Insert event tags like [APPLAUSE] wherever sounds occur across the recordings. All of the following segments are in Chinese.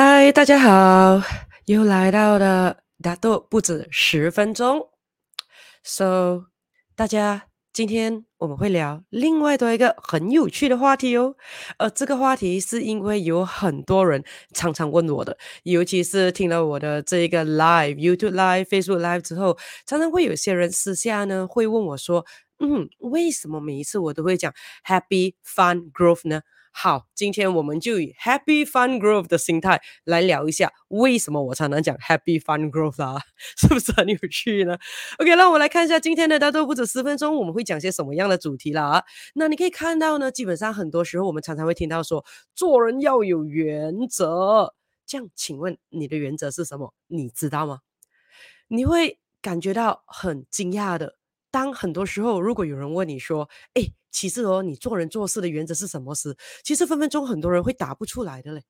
嗨，大家好，又来到了大都不止十分钟。So，大家今天我们会聊另外的一个很有趣的话题哦。呃，这个话题是因为有很多人常常问我的，尤其是听了我的这一个 Live、YouTube Live、Facebook Live 之后，常常会有些人私下呢会问我说：“嗯，为什么每一次我都会讲 Happy Fun Growth 呢？”好，今天我们就以 Happy Fun Growth 的心态来聊一下，为什么我常常讲 Happy Fun Growth 啊？[LAUGHS] 是不是很有趣呢？OK，那我们来看一下今天的大都不止十分钟，我们会讲些什么样的主题啦啊？那你可以看到呢，基本上很多时候我们常常会听到说，做人要有原则。这样，请问你的原则是什么？你知道吗？你会感觉到很惊讶的。当很多时候，如果有人问你说：“哎，其实哦，你做人做事的原则是什么时？”其实分分钟很多人会答不出来的嘞。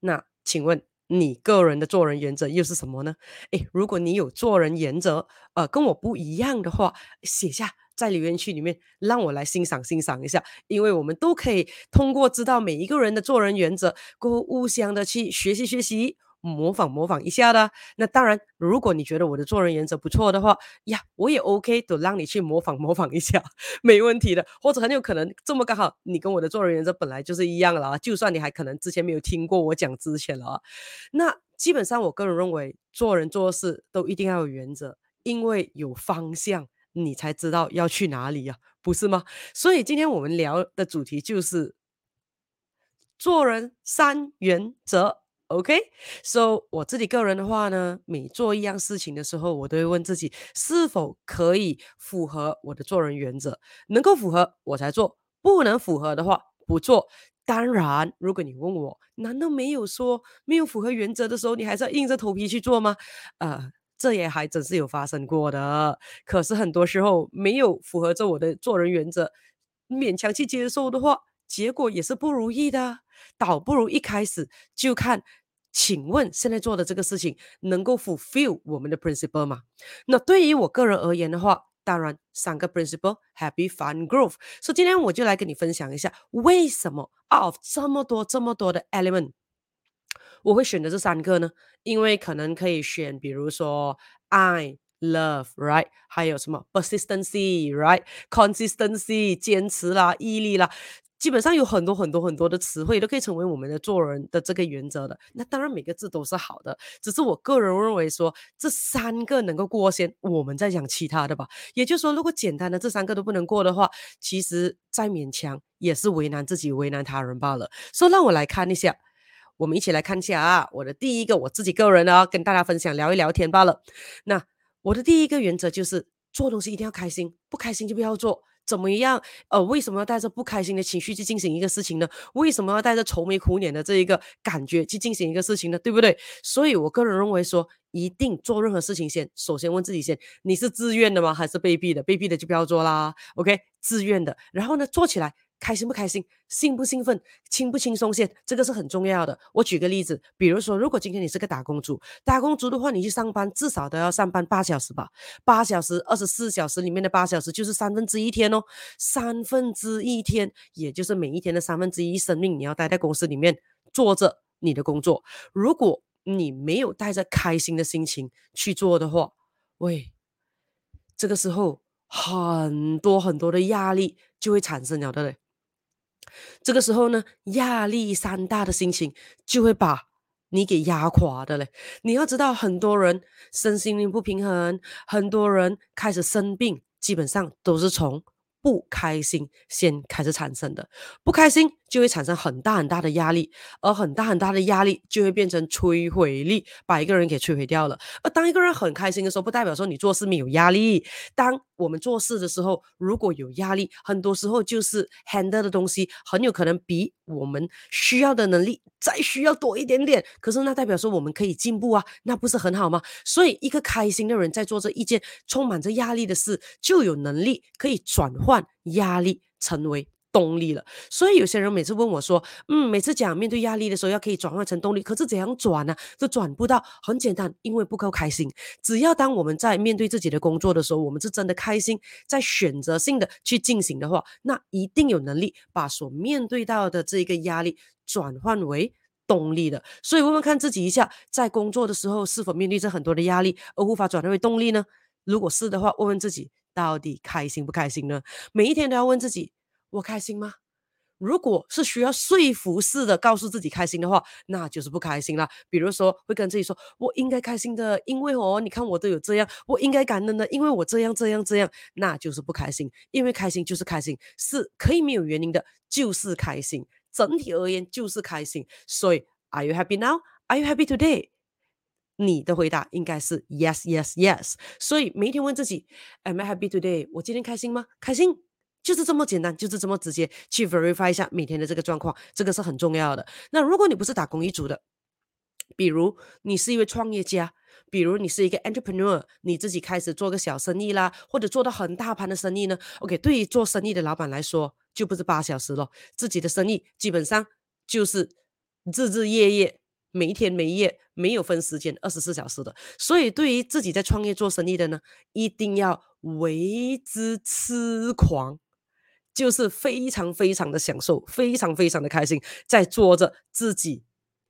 那请问你个人的做人原则又是什么呢？哎，如果你有做人原则，呃，跟我不一样的话，写下在留言区里面，让我来欣赏欣赏一下，因为我们都可以通过知道每一个人的做人原则，过后互相的去学习学习。模仿模仿一下的，那当然，如果你觉得我的做人原则不错的话，呀，我也 OK，都让你去模仿模仿一下，[LAUGHS] 没问题的。或者很有可能这么刚好，你跟我的做人原则本来就是一样了啊，就算你还可能之前没有听过我讲之前了啊，那基本上我个人认为，做人做事都一定要有原则，因为有方向，你才知道要去哪里呀，不是吗？所以今天我们聊的主题就是做人三原则。OK，so、我自己个人的话呢，每做一样事情的时候，我都会问自己是否可以符合我的做人原则，能够符合我才做，不能符合的话不做。当然，如果你问我，难道没有说没有符合原则的时候，你还是要硬着头皮去做吗？呃，这也还真是有发生过的。可是很多时候没有符合着我的做人原则，勉强去接受的话，结果也是不如意的。倒不如一开始就看，请问现在做的这个事情能够 fulfill 我们的 principle 吗？那对于我个人而言的话，当然三个 principle，happy fun growth。所以今天我就来跟你分享一下，为什么 out of 这么多这么多的 element，我会选择这三个呢？因为可能可以选，比如说 I、love，right？还有什么 persistency，right？consistency，坚持啦，毅力啦。基本上有很多很多很多的词汇都可以成为我们的做人的这个原则的。那当然每个字都是好的，只是我个人认为说这三个能够过先，我们再讲其他的吧。也就是说，如果简单的这三个都不能过的话，其实再勉强也是为难自己、为难他人罢了。所以让我来看一下，我们一起来看一下啊。我的第一个，我自己个人呢，跟大家分享聊一聊天罢了。那我的第一个原则就是做东西一定要开心，不开心就不要做。怎么样？呃，为什么要带着不开心的情绪去进行一个事情呢？为什么要带着愁眉苦脸的这一个感觉去进行一个事情呢？对不对？所以我个人认为说，一定做任何事情先，首先问自己先，你是自愿的吗？还是被逼的？被逼的就不要做啦。OK，自愿的，然后呢，做起来。开心不开心，兴不兴奋，轻不轻松些，这个是很重要的。我举个例子，比如说，如果今天你是个打工族，打工族的话，你去上班至少都要上班八小时吧？八小时，二十四小时里面的八小时就是三分之一天哦，三分之一天，也就是每一天的三分之一生命，你要待在公司里面做着你的工作。如果你没有带着开心的心情去做的话，喂，这个时候很多很多的压力就会产生了的嘞。这个时候呢，压力山大的心情就会把你给压垮的嘞。你要知道，很多人身心灵不平衡，很多人开始生病，基本上都是从不开心先开始产生的。不开心。就会产生很大很大的压力，而很大很大的压力就会变成摧毁力，把一个人给摧毁掉了。而当一个人很开心的时候，不代表说你做事没有压力。当我们做事的时候，如果有压力，很多时候就是 handle 的东西很有可能比我们需要的能力再需要多一点点。可是那代表说我们可以进步啊，那不是很好吗？所以一个开心的人在做这一件充满着压力的事，就有能力可以转换压力成为。动力了，所以有些人每次问我说：“嗯，每次讲面对压力的时候要可以转换成动力，可是怎样转呢？都转不到。很简单，因为不够开心。只要当我们在面对自己的工作的时候，我们是真的开心，在选择性的去进行的话，那一定有能力把所面对到的这个压力转换为动力的。所以问问看自己一下，在工作的时候是否面对着很多的压力而无法转化为动力呢？如果是的话，问问自己到底开心不开心呢？每一天都要问自己：我开心吗？如果是需要说服式的告诉自己开心的话，那就是不开心了。比如说，会跟自己说：“我应该开心的，因为哦，你看我都有这样。我应该感恩的，因为我这样这样这样。”那就是不开心，因为开心就是开心，是可以没有原因的，就是开心。整体而言就是开心。所以，Are you happy now? Are you happy today? 你的回答应该是 Yes, Yes, Yes。所以每一天问自己：Am I happy today? 我今天开心吗？开心。就是这么简单，就是这么直接去 verify 一下每天的这个状况，这个是很重要的。那如果你不是打工一族的，比如你是一位创业家，比如你是一个 entrepreneur，你自己开始做个小生意啦，或者做到很大盘的生意呢？OK，对于做生意的老板来说，就不是八小时了，自己的生意基本上就是日日夜夜，每一天每一夜没有分时间，二十四小时的。所以对于自己在创业做生意的呢，一定要为之痴狂。就是非常非常的享受，非常非常的开心，在做着自己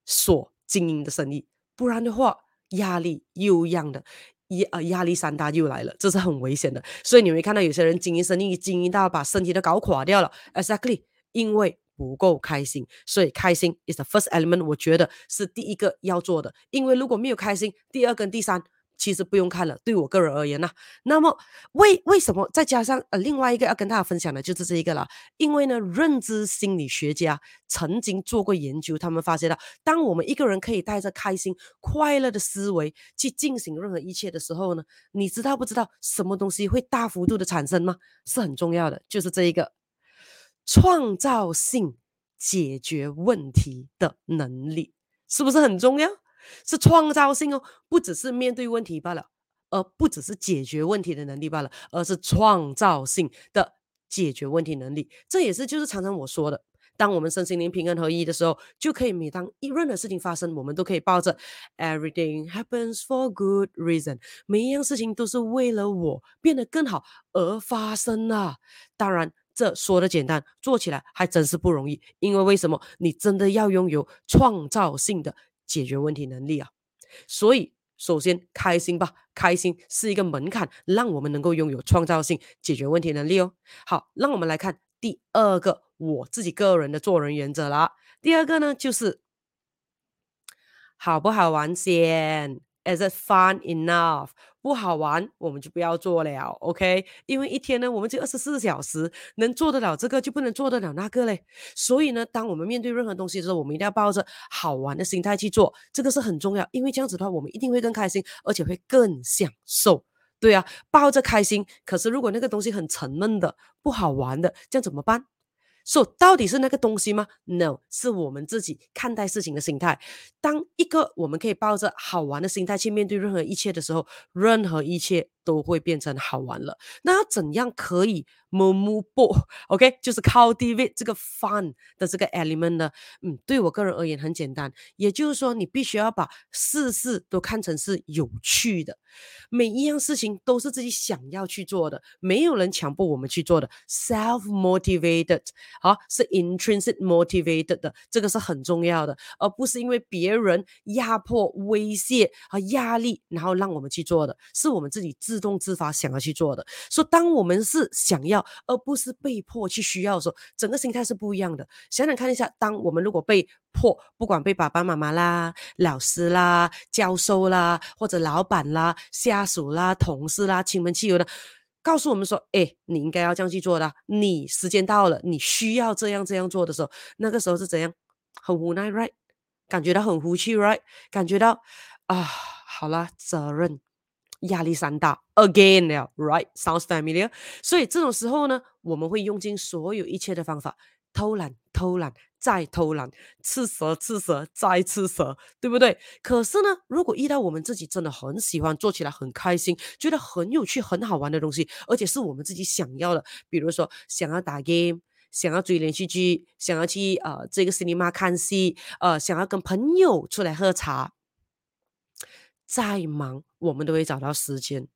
所经营的生意。不然的话，压力又一样的，一呃压力山大又来了，这是很危险的。所以你会看到有些人经营生意，经营到把身体都搞垮掉了。Exactly，因为不够开心，所以开心 is the first element，我觉得是第一个要做的。因为如果没有开心，第二跟第三。其实不用看了，对我个人而言呢、那么为为什么再加上呃另外一个要跟大家分享的就是这一个了，因为呢，认知心理学家曾经做过研究，他们发现到，当我们一个人可以带着开心、快乐的思维去进行任何一切的时候呢，你知道不知道什么东西会大幅度的产生吗？是很重要的，就是这一个创造性解决问题的能力，是不是很重要？是创造性哦，不只是面对问题罢了，而不只是解决问题的能力罢了，而是创造性的解决问题能力。这也是就是常常我说的，当我们身心灵平衡合一的时候，就可以每当一任何事情发生，我们都可以抱着 Everything happens for good reason，每一样事情都是为了我变得更好而发生啊。当然，这说的简单，做起来还真是不容易，因为为什么？你真的要拥有创造性的。解决问题能力啊，所以首先开心吧，开心是一个门槛，让我们能够拥有创造性解决问题能力哦。好，让我们来看第二个我自己个人的做人原则啦。第二个呢，就是好不好玩先？Is it fun enough？不好玩，我们就不要做了，OK？因为一天呢，我们就二十四小时，能做得了这个，就不能做得了那个嘞。所以呢，当我们面对任何东西的时候，我们一定要抱着好玩的心态去做，这个是很重要。因为这样子的话，我们一定会更开心，而且会更享受。对啊，抱着开心。可是如果那个东西很沉闷的、不好玩的，这样怎么办？So, 到底是那个东西吗？No，是我们自己看待事情的心态。当一个我们可以抱着好玩的心态去面对任何一切的时候，任何一切都会变成好玩了。那要怎样可以 move [LAUGHS] OK，就是 cultivate 这个 fun 的这个 element 呢？嗯，对我个人而言很简单，也就是说，你必须要把事事都看成是有趣的。每一样事情都是自己想要去做的，没有人强迫我们去做的，self motivated。好，是 intrinsic motivated 的，这个是很重要的，而不是因为别人压迫、威胁和压力，然后让我们去做的，是我们自己自自动自发想要去做的。所以，当我们是想要，而不是被迫去需要的时候，整个心态是不一样的。想想看一下，当我们如果被迫，不管被爸爸妈妈啦、老师啦、教授啦，或者老板啦、下属啦、同事啦、亲朋戚友的。告诉我们说，哎，你应该要这样去做的。你时间到了，你需要这样这样做的时候，那个时候是怎样？很无奈，right？感觉到很无趣，right？感觉到啊，好了，责任压力山大，again 了，right？Sounds familiar？所以这种时候呢，我们会用尽所有一切的方法。偷懒，偷懒，再偷懒，吃蛇，吃蛇，再吃蛇，对不对？可是呢，如果遇到我们自己真的很喜欢，做起来很开心，觉得很有趣、很好玩的东西，而且是我们自己想要的，比如说想要打 game，想要追连续剧，想要去呃这个 cinema 看戏，呃，想要跟朋友出来喝茶，再忙我们都会找到时间。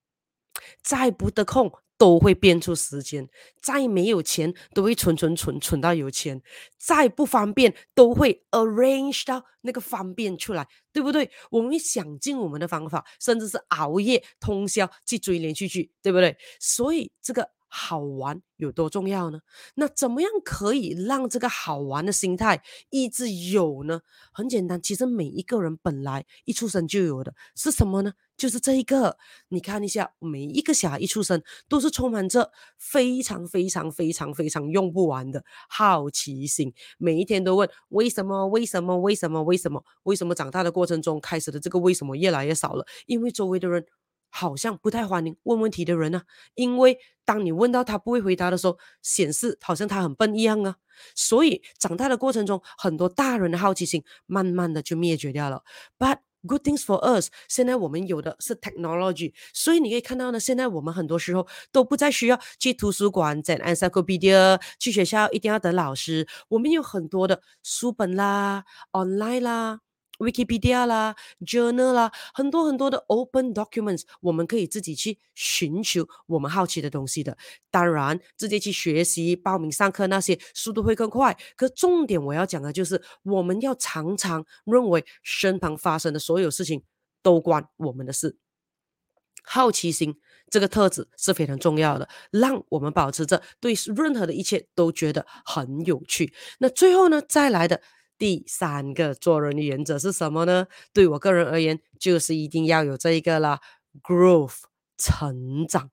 再不得空都会变出时间，再没有钱都会存存存存到有钱，再不方便都会 arrange 到那个方便出来，对不对？我们会想尽我们的方法，甚至是熬夜通宵去追连续剧，对不对？所以这个。好玩有多重要呢？那怎么样可以让这个好玩的心态一直有呢？很简单，其实每一个人本来一出生就有的是什么呢？就是这一个。你看一下，每一个小孩一出生都是充满着非常非常非常非常用不完的好奇心，每一天都问为什么？为什么？为什么？为什么？为什么？长大的过程中开始的这个为什么越来越少了？因为周围的人。好像不太欢迎问问题的人呢、啊，因为当你问到他不会回答的时候，显示好像他很笨一样啊。所以长大的过程中，很多大人的好奇心慢慢的就灭绝掉了。But good things for us，现在我们有的是 technology，所以你可以看到呢，现在我们很多时候都不再需要去图书馆在 encyclopedia，去学校一定要等老师，我们有很多的书本啦，online 啦。Wikipedia 啦，Journal 啦，很多很多的 Open Documents，我们可以自己去寻求我们好奇的东西的。当然，直接去学习、报名上课那些速度会更快。可重点我要讲的就是，我们要常常认为身旁发生的所有事情都关我们的事。好奇心这个特质是非常重要的，让我们保持着对任何的一切都觉得很有趣。那最后呢，再来的。第三个做人的原则是什么呢？对我个人而言，就是一定要有这一个啦，growth 成长。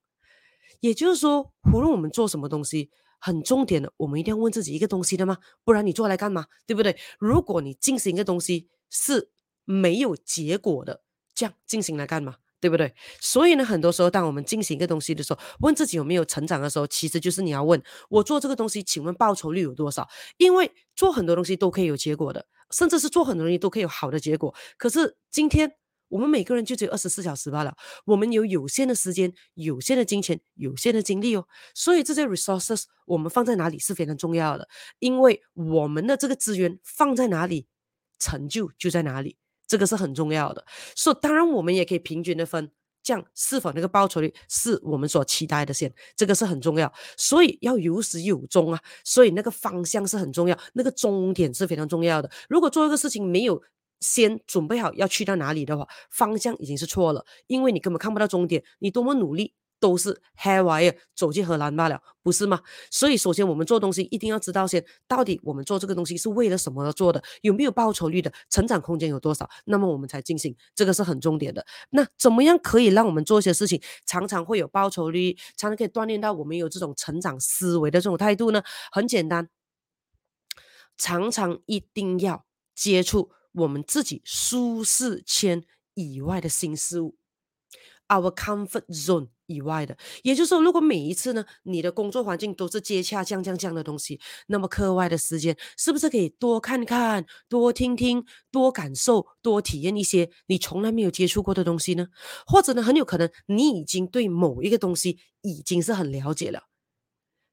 也就是说，无论我们做什么东西，很重点的，我们一定要问自己一个东西的吗？不然你做来干嘛？对不对？如果你进行一个东西是没有结果的，这样进行来干嘛？对不对？所以呢，很多时候，当我们进行一个东西的时候，问自己有没有成长的时候，其实就是你要问我做这个东西，请问报酬率有多少？因为做很多东西都可以有结果的，甚至是做很多东西都可以有好的结果。可是今天我们每个人就只有二十四小时罢了，我们有有限的时间、有限的金钱、有限的精力哦。所以这些 resources 我们放在哪里是非常重要的，因为我们的这个资源放在哪里，成就就在哪里。这个是很重要的，所以当然我们也可以平均的分，这样是否那个报酬率是我们所期待的线，这个是很重要，所以要有始有终啊，所以那个方向是很重要，那个终点是非常重要的。如果做一个事情没有先准备好要去到哪里的话，方向已经是错了，因为你根本看不到终点，你多么努力。都是 haywire 走进荷兰罢了，不是吗？所以首先我们做东西一定要知道先，到底我们做这个东西是为了什么而做的，有没有报酬率的，成长空间有多少，那么我们才进行，这个是很重点的。那怎么样可以让我们做一些事情常常会有报酬率，常常可以锻炼到我们有这种成长思维的这种态度呢？很简单，常常一定要接触我们自己舒适圈以外的新事物，our comfort zone。以外的，也就是说，如果每一次呢，你的工作环境都是接洽这样这样的东西，那么课外的时间是不是可以多看看、多听听、多感受、多体验一些你从来没有接触过的东西呢？或者呢，很有可能你已经对某一个东西已经是很了解了，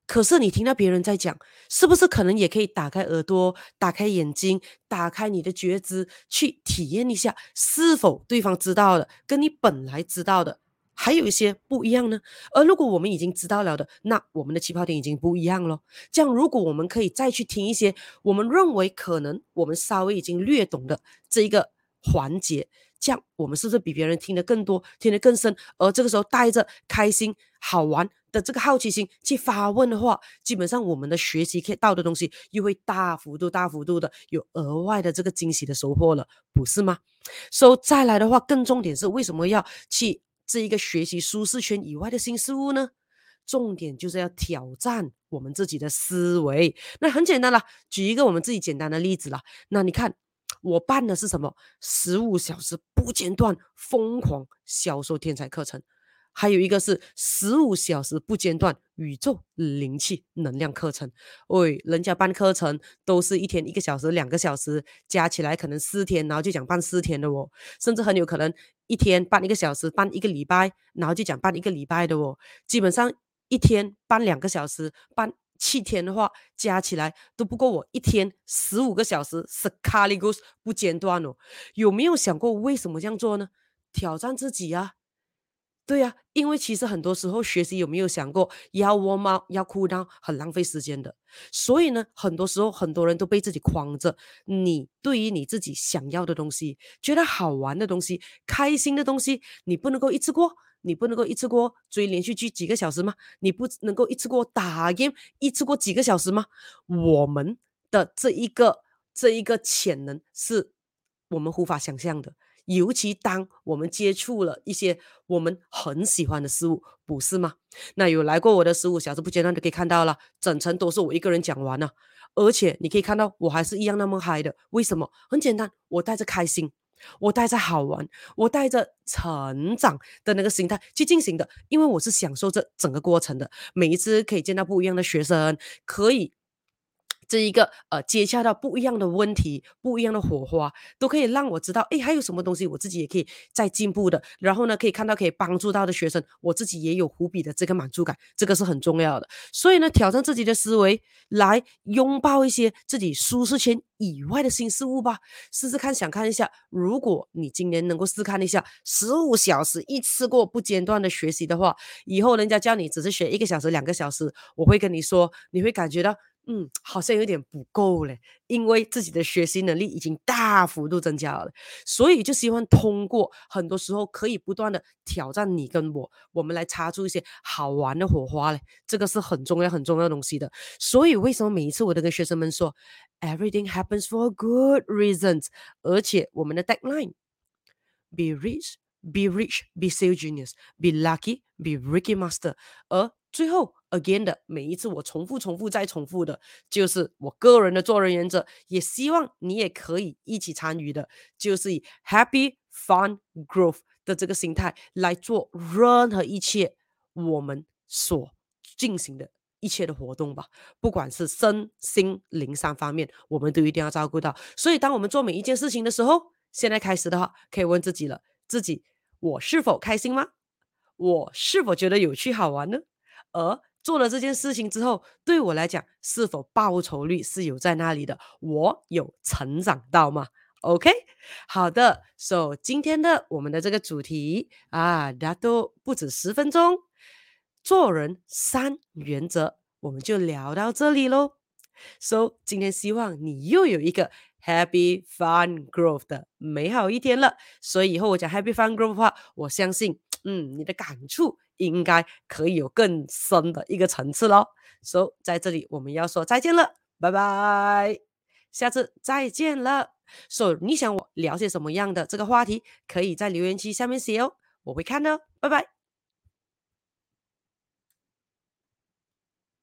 可是你听到别人在讲，是不是可能也可以打开耳朵、打开眼睛、打开你的觉知，去体验一下，是否对方知道的跟你本来知道的。还有一些不一样呢，而如果我们已经知道了的，那我们的起跑点已经不一样了。这样，如果我们可以再去听一些我们认为可能我们稍微已经略懂的这一个环节，这样我们是不是比别人听得更多，听得更深？而这个时候带着开心、好玩的这个好奇心去发问的话，基本上我们的学习可以到的东西又会大幅度、大幅度的有额外的这个惊喜的收获了，不是吗？所以再来的话，更重点是为什么要去？这一个学习舒适圈以外的新事物呢，重点就是要挑战我们自己的思维。那很简单啦，举一个我们自己简单的例子啦。那你看，我办的是什么？十五小时不间断疯狂销售天才课程。还有一个是十五小时不间断宇宙灵气能量课程。喂，人家办课程都是一天一个小时、两个小时，加起来可能四天，然后就讲办四天的哦，甚至很有可能一天办一个小时，办一个礼拜，然后就讲办一个礼拜的哦。基本上一天办两个小时，办七天的话，加起来都不够我一天十五个小时，SCALIGUS 不间断哦。有没有想过为什么这样做呢？挑战自己啊！对呀、因为其实很多时候学习有没有想过要 warm up 要 cool down 很浪费时间的，所以呢，很多时候很多人都被自己框着。你对于你自己想要的东西，觉得好玩的东西，开心的东西，你不能够一次过，你不能够一次过追连续剧几个小时吗？你不能够一次过打 game 一次过几个小时吗？我们的这一个这一个潜能是我们无法想象的。尤其当我们接触了一些我们很喜欢的事物，不是吗？那有来过我的十五小时不间断的可以看到了，整层都是我一个人讲完了，而且你可以看到我还是一样那么嗨的。为什么？很简单，我带着开心，我带着好玩，我带着成长的那个心态去进行的，因为我是享受这整个过程的。每一次可以见到不一样的学生，可以。这一个呃，接洽到不一样的问题，不一样的火花，都可以让我知道，哎，还有什么东西我自己也可以再进步的。然后呢，可以看到可以帮助到的学生，我自己也有无比的这个满足感，这个是很重要的。所以呢，挑战自己的思维，来拥抱一些自己舒适圈以外的新事物吧。试试看，想看一下，如果你今年能够试看一下十五小时一次过不间断的学习的话，以后人家叫你只是学一个小时、两个小时，我会跟你说，你会感觉到。嗯，好像有点不够嘞，因为自己的学习能力已经大幅度增加了，所以就希望通过很多时候可以不断的挑战你跟我，我们来擦出一些好玩的火花嘞，这个是很重要很重要的东西的。所以为什么每一次我都跟学生们说，everything happens for good reasons，而且我们的 tagline，be rich，be rich，be sales genius，be lucky，be Ricky Master，而最后。Again 的每一次我重复重复再重复的，就是我个人的做人原则，也希望你也可以一起参与的，就是以 happy fun growth 的这个心态来做任何一切我们所进行的一切的活动吧，不管是身心灵三方面，我们都一定要照顾到。所以当我们做每一件事情的时候，现在开始的话，可以问自己了：自己我是否开心吗？我是否觉得有趣好玩呢？而做了这件事情之后，对我来讲，是否报酬率是有在那里的？我有成长到吗？OK，好的，So 今天的我们的这个主题啊，大家都不止十分钟，做人三原则，我们就聊到这里喽。So 今天希望你又有一个 Happy Fun Growth 的美好一天了。所以以后我讲 Happy Fun Growth 的话，我相信，嗯，你的感触。应该可以有更深的一个层次喽。So，在这里我们要说再见了，拜拜，下次再见了。所以你想我聊些什么样的这个话题，可以在留言区下面写哦，我会看的，拜拜。